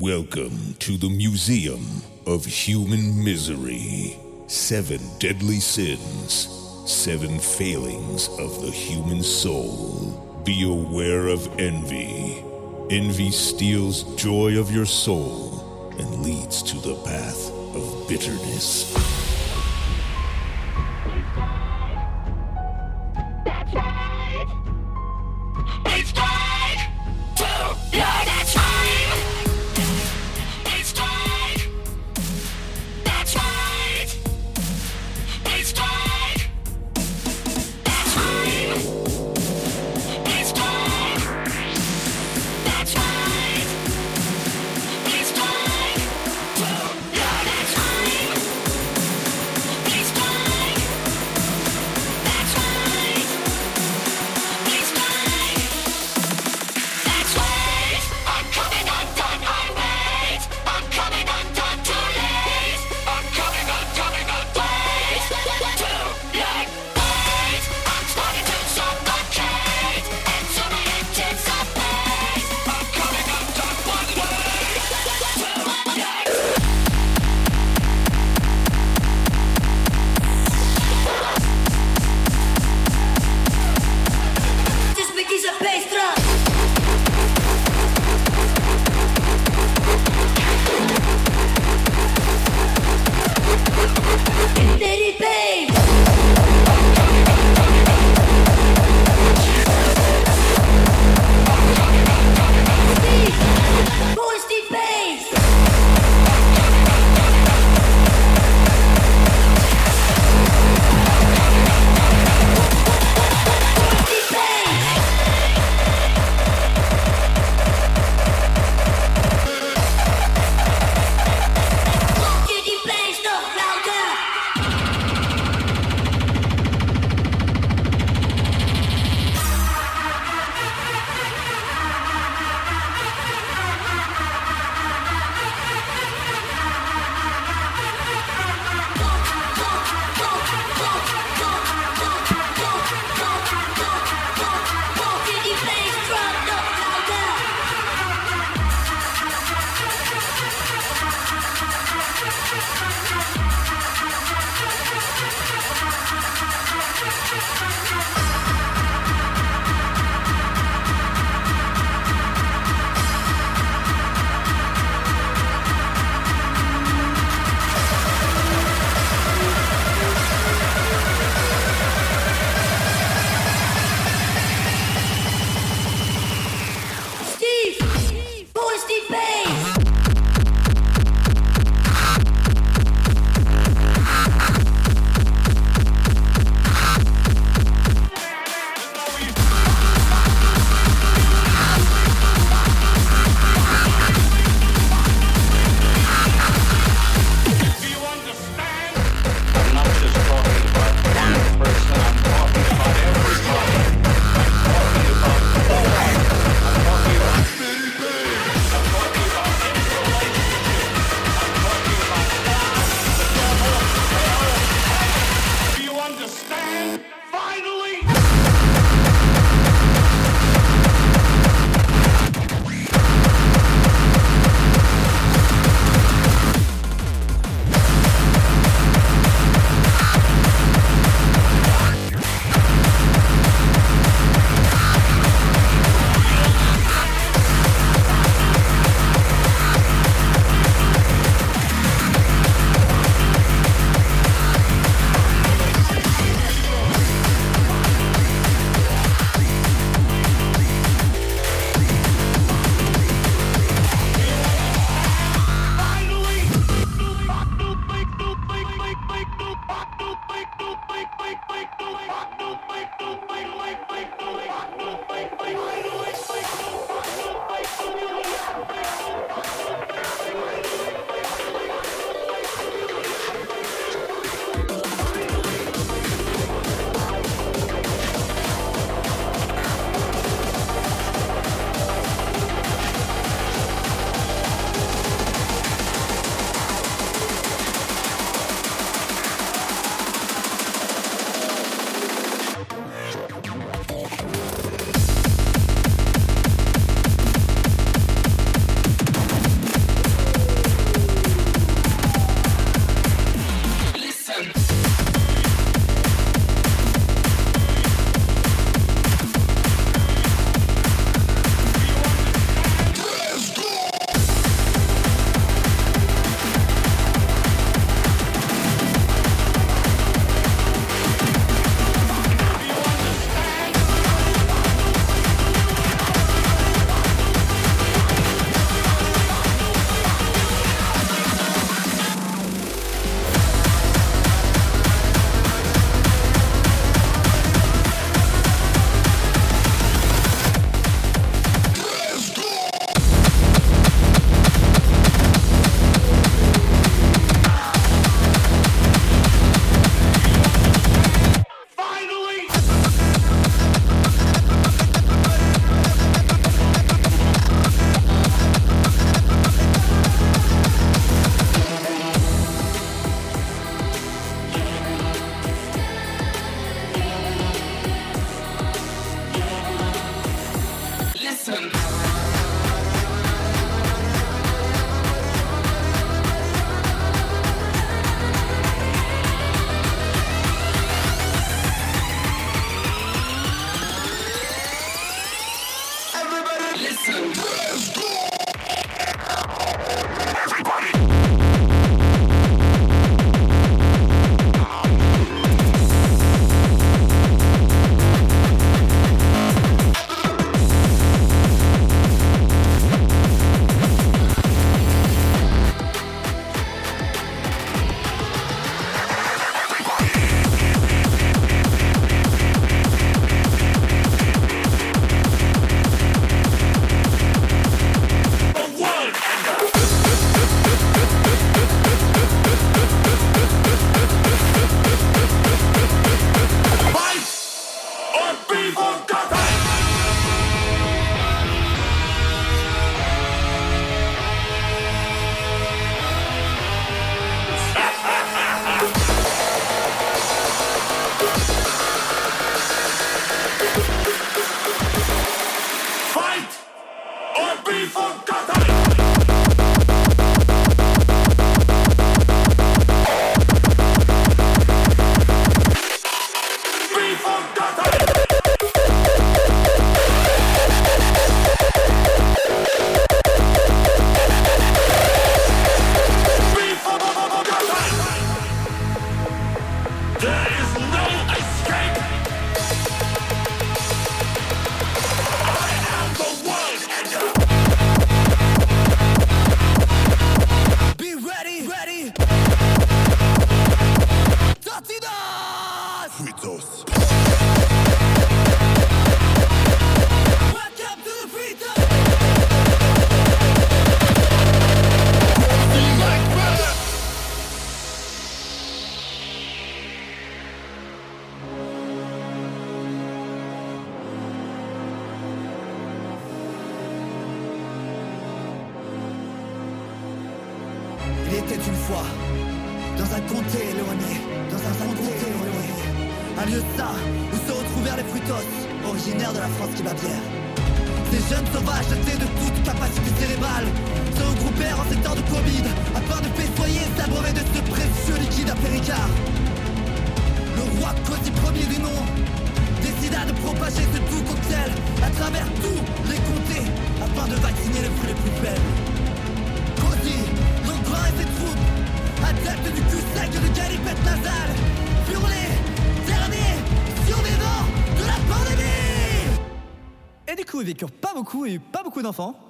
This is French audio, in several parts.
Welcome to the Museum of Human Misery. Seven deadly sins, seven failings of the human soul. Be aware of envy. Envy steals joy of your soul and leads to the path of bitterness.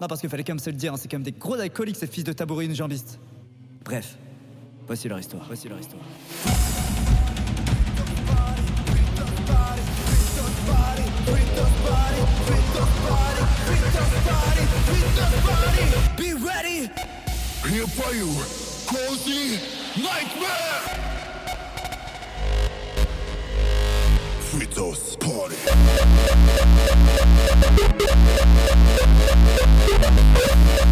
Non, parce qu'il fallait quand même se le dire, hein, c'est quand même des gros alcooliques, ces fils de tabourine jambiste. Bref, voici leur histoire. Voici leur histoire. Be ready! Party! Yeah.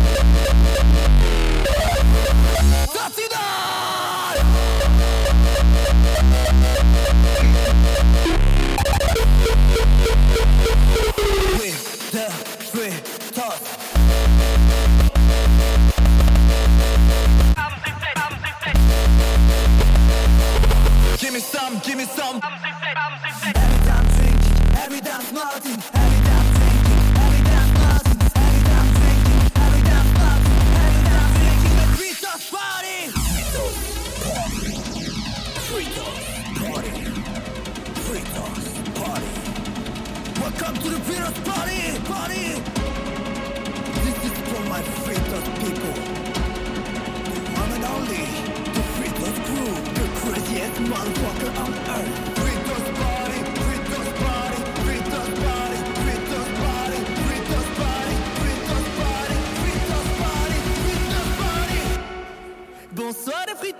Bonsoir les frites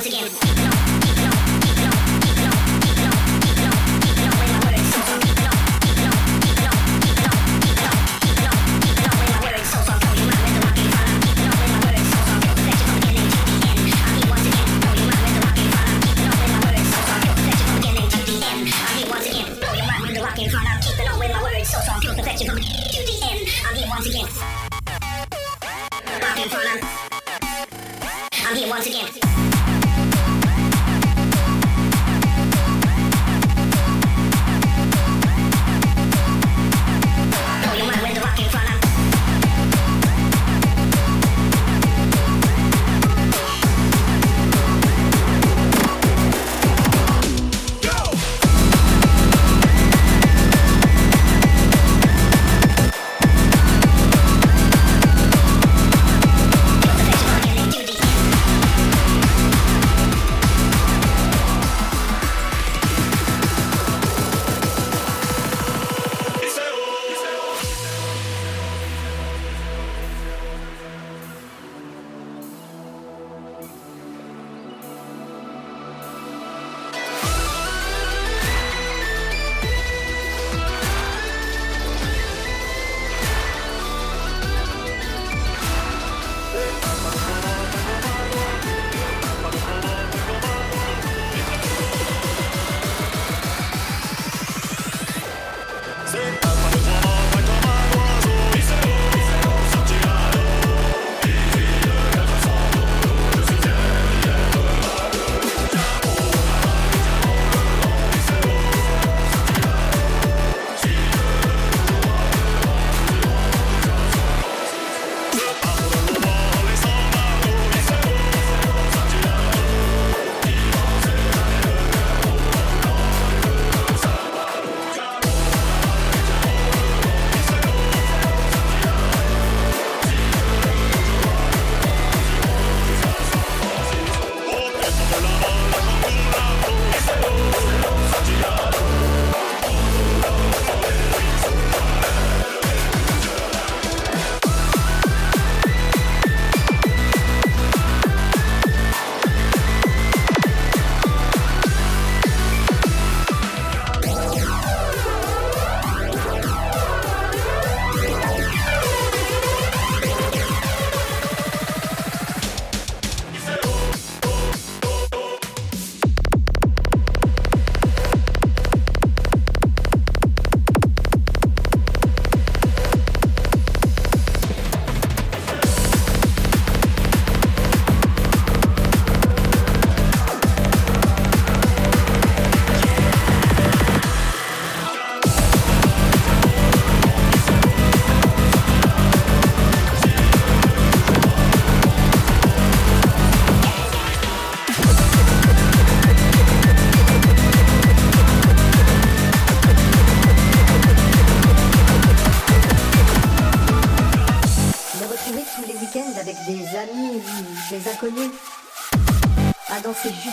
once again.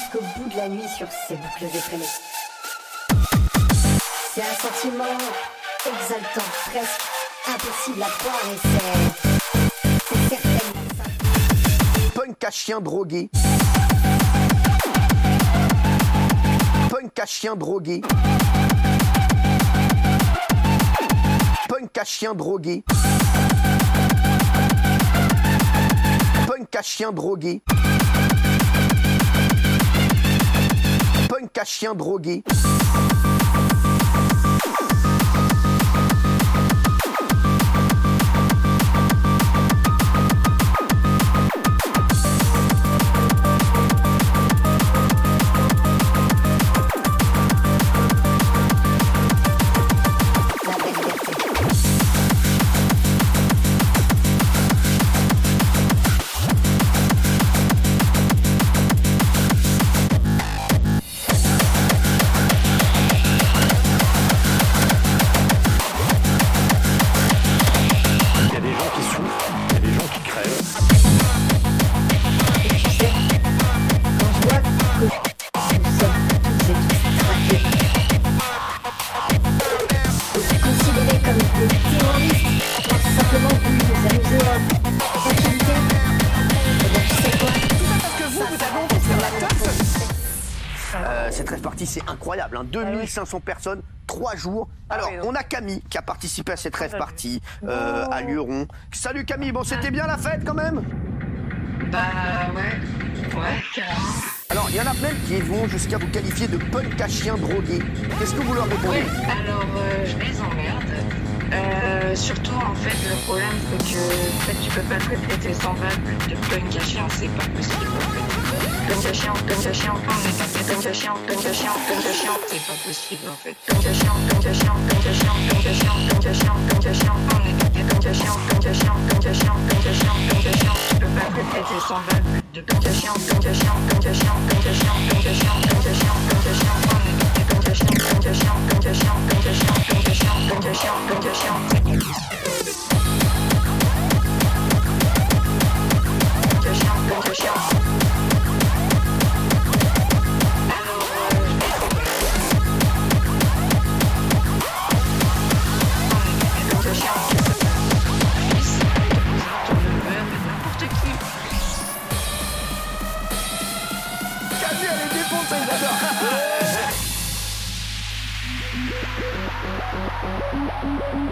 Jusqu'au bout de la nuit sur ces boucles effrénées. C'est un sentiment exaltant, presque impossible à croire et c'est. C'est certainement ça. Punk à chien drogué. Punk à chien drogué. Punk à chien drogué. Punk à chien drogué. Punk à chien drogué. 2500 personnes, 3 jours. Alors, on a Camille qui a participé à cette rêve partie euh, à Luron. Salut Camille, bon, c'était bien la fête quand même Bah ouais, ouais, carrément. Alors, il y en a plein qui vont jusqu'à vous qualifier de punk à chien drogué. Qu'est-ce que vous leur répondez Ouais, alors euh, je les emmerde. Euh, surtout en fait le problème c'est que en fait, tu peux pas traiter tes 100 balles de punk à c'est pas possible. Punk à chien, punk à chien, punk à chien, punk à chien, punk à chien, c'est pas possible en fait. Punk punk à chien, punk à chien, punk à chien, punk à chien, punk à chien, punk à chien, punk à chien, punk à chien, punk à tu peux pas traiter tes 100 balles de punk à chien, punk à chien, punk Thank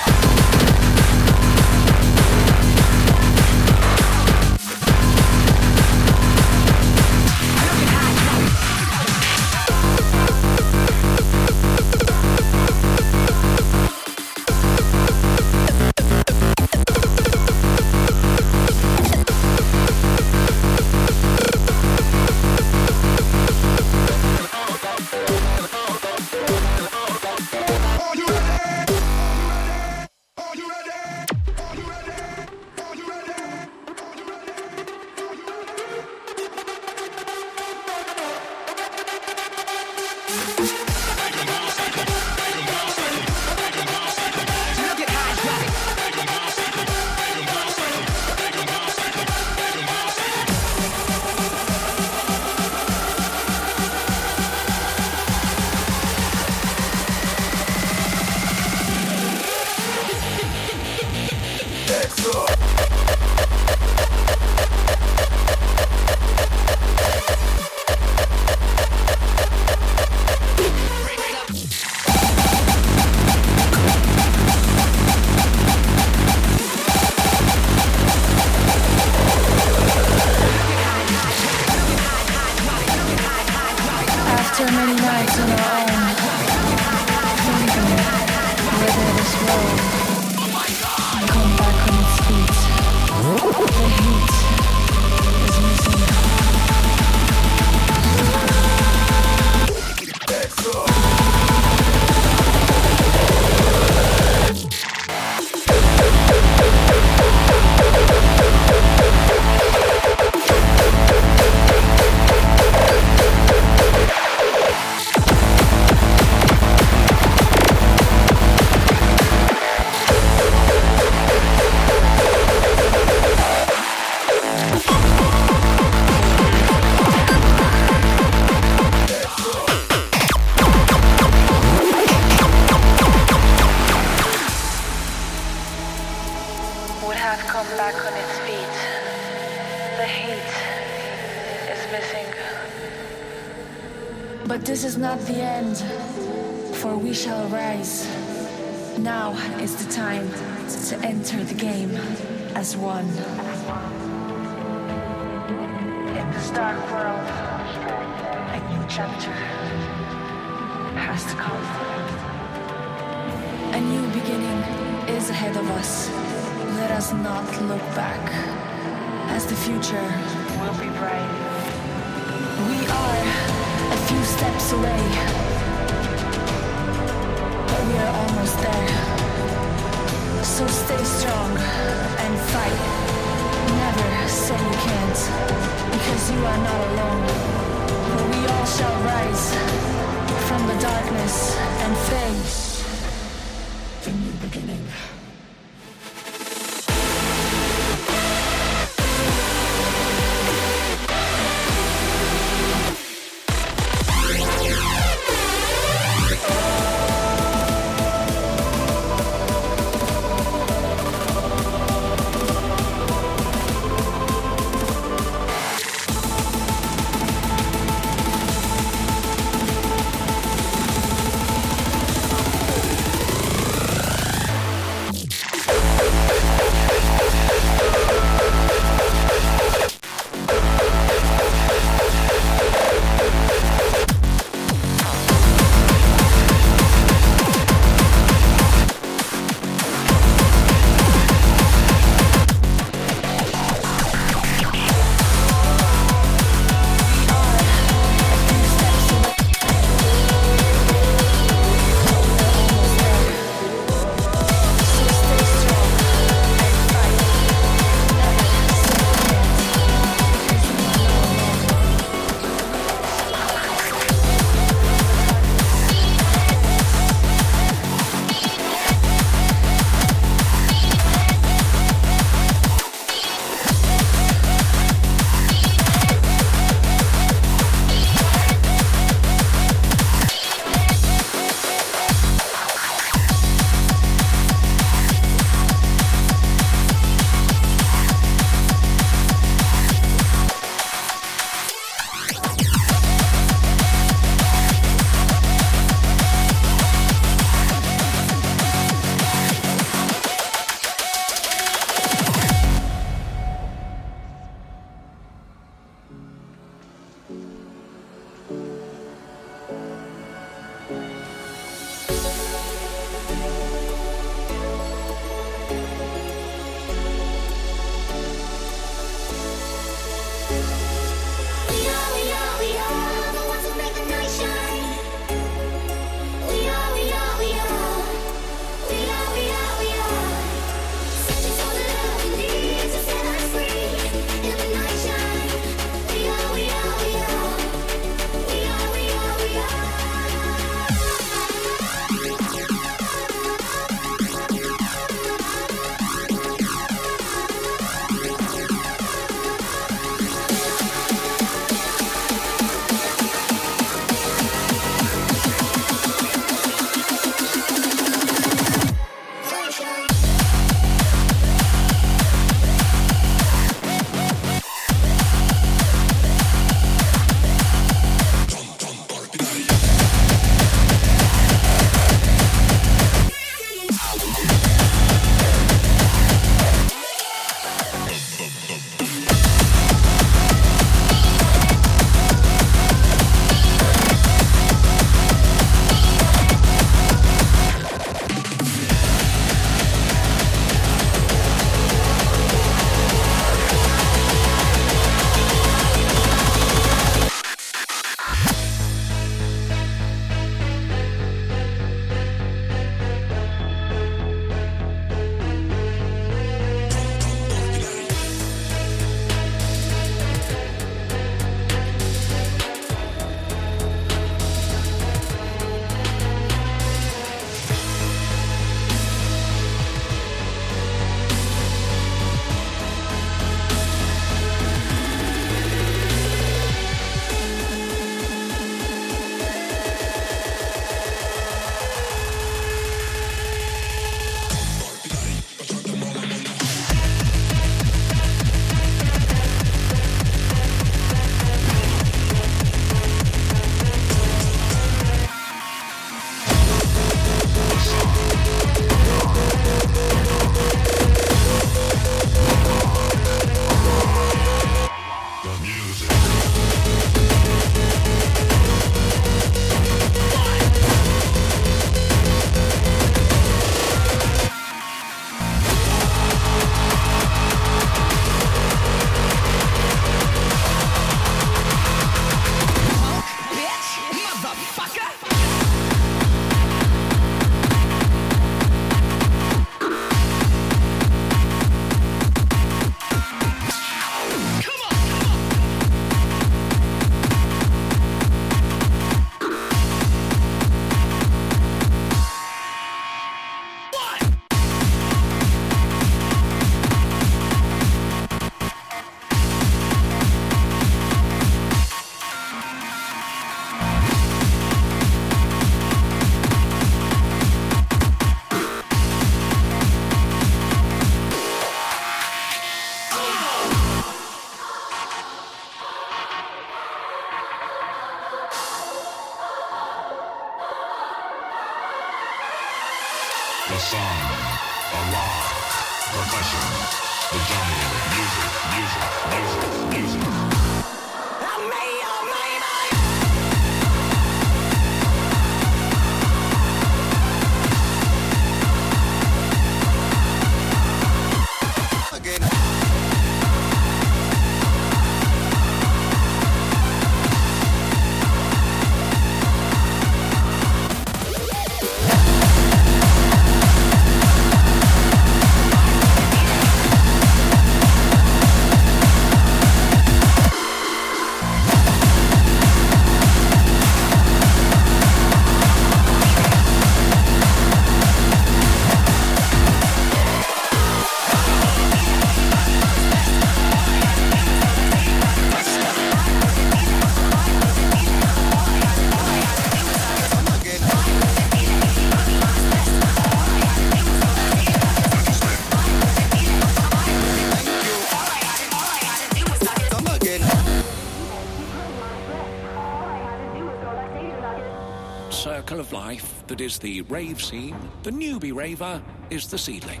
the rave scene, the newbie raver is the seedling.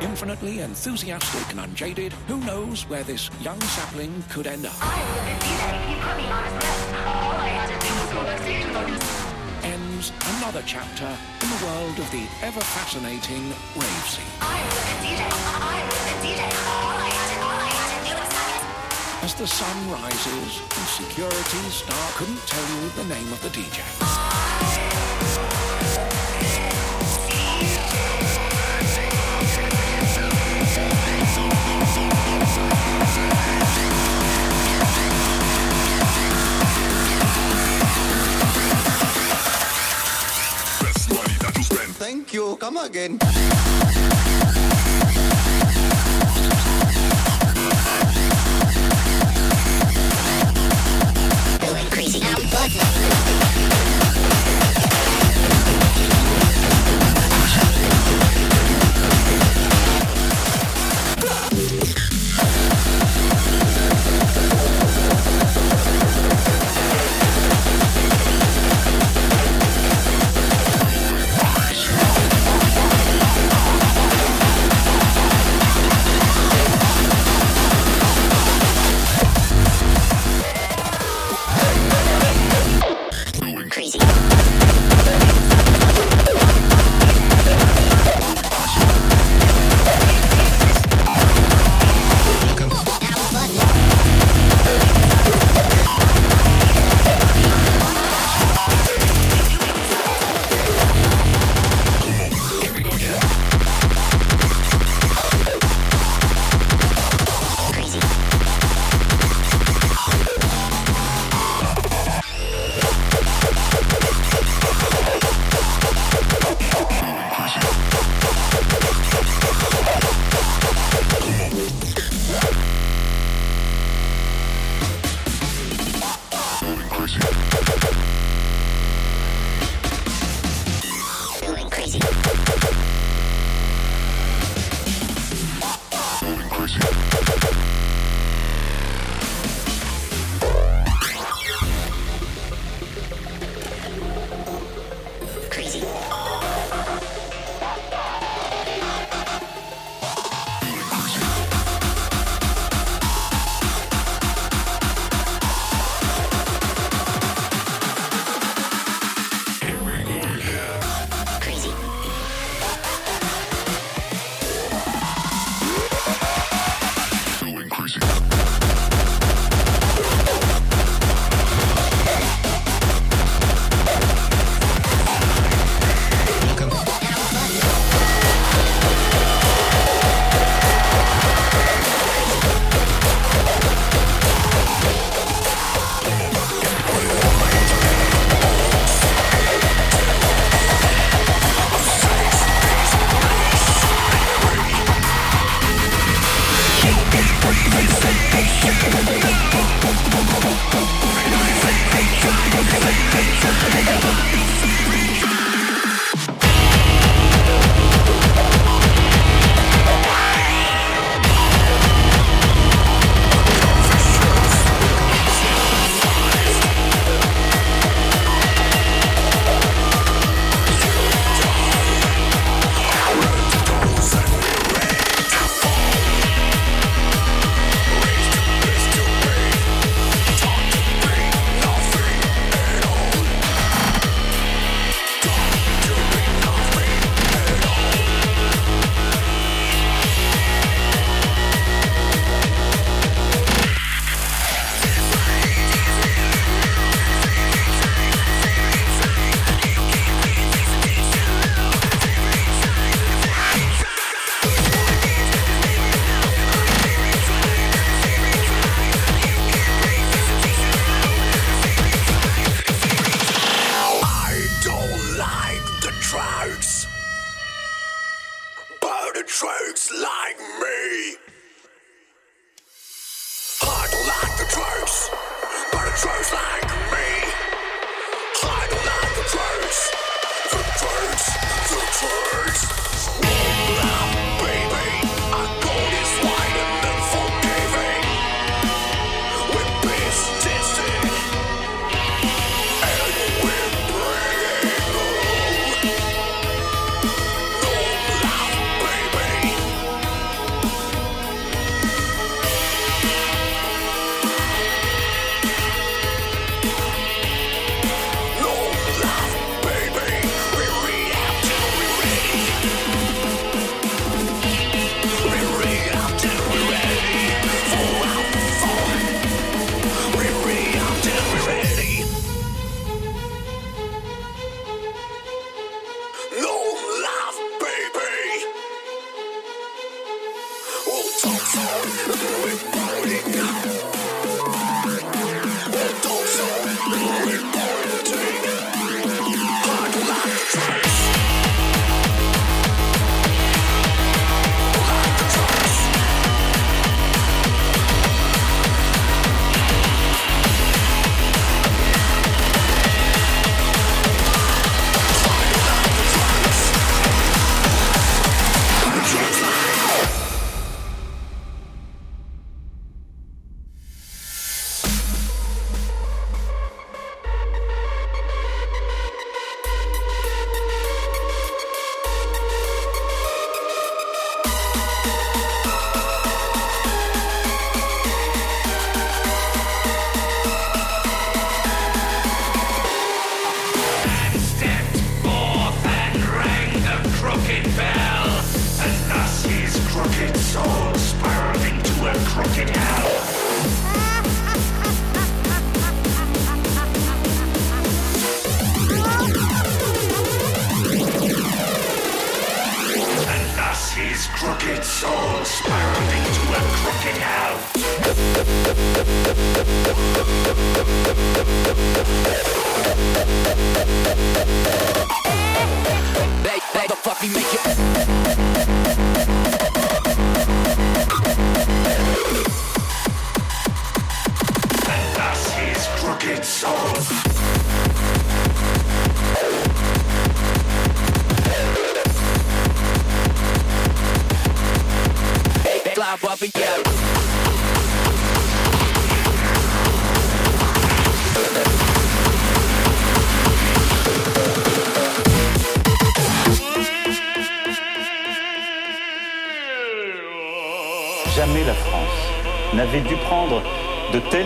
Infinitely enthusiastic and unjaded, who knows where this young sapling could end up? Ends another chapter in the world of the ever fascinating rave scene. As the sun rises and security star couldn't tell you the name of the DJ. Thank you. Come again. Tricks like me.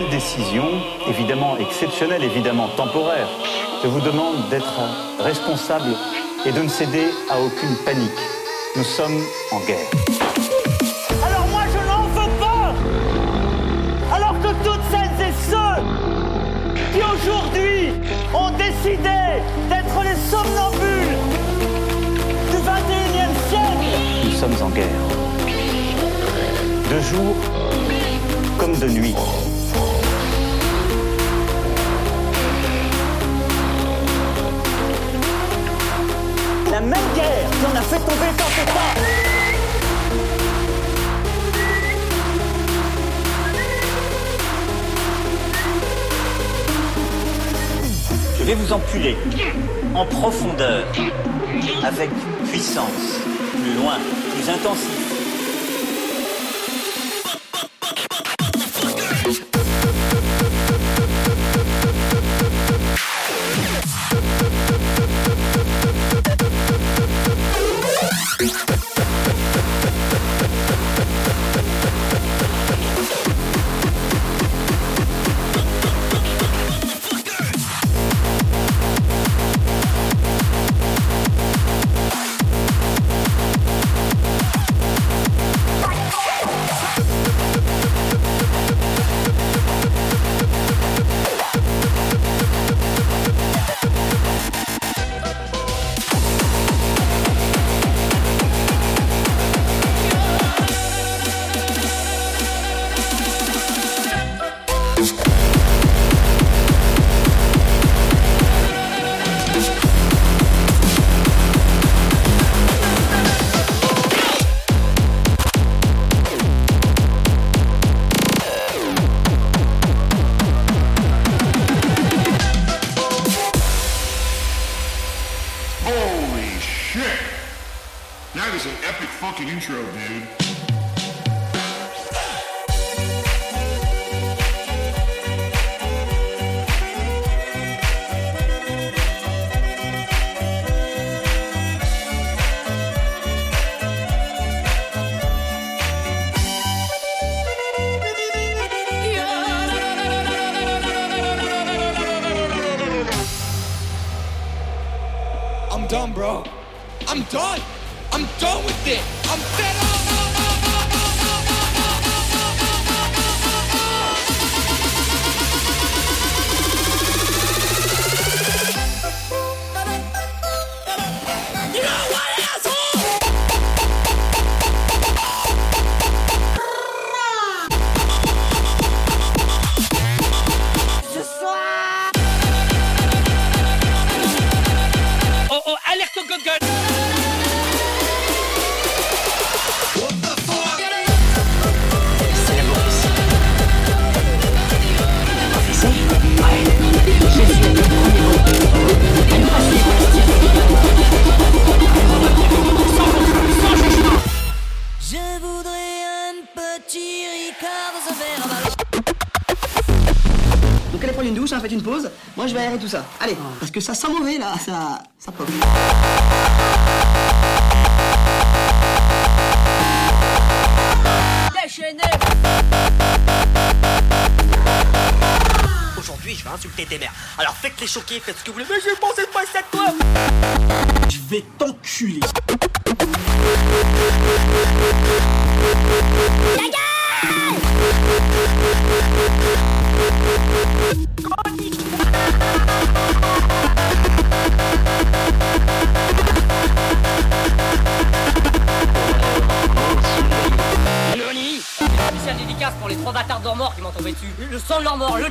Décisions, évidemment exceptionnelles, évidemment temporaires. Je vous demande d'être responsable et de ne céder à aucune panique. Nous sommes en guerre. Alors moi je n'en veux pas Alors que toutes celles et ceux qui aujourd'hui ont décidé d'être les somnambules du 21e siècle Nous sommes en guerre. De jour comme de nuit. Même guerre qui en a fait tomber tant et tant Je vais vous empuler en profondeur, avec puissance, plus loin, plus intensif. Done, bro. I'm done. I'm done with it. I'm fed up. Tout ça. Allez, parce que ça sent mauvais là, ça, ça. Déchaîné Aujourd'hui, je vais insulter tes mères. Alors faites les choquer, faites ce que vous voulez, mais je pensais pas ça de toi Je vais t'enculer.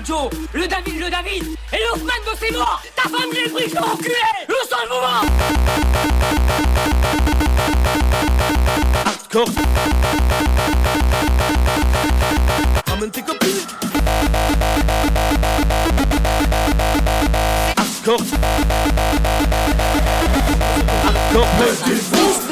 Joe, le David, le David, et l'Ousmane de ses morts Ta femme, j'ai pris, je enculé Le sang de mouvement Hardcore. Ramène tes copines. Hardcore. Hardcore.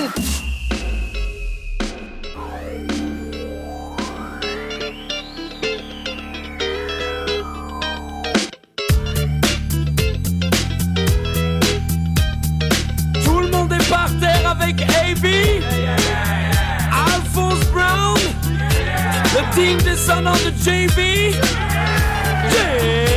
son on the JV. Yeah.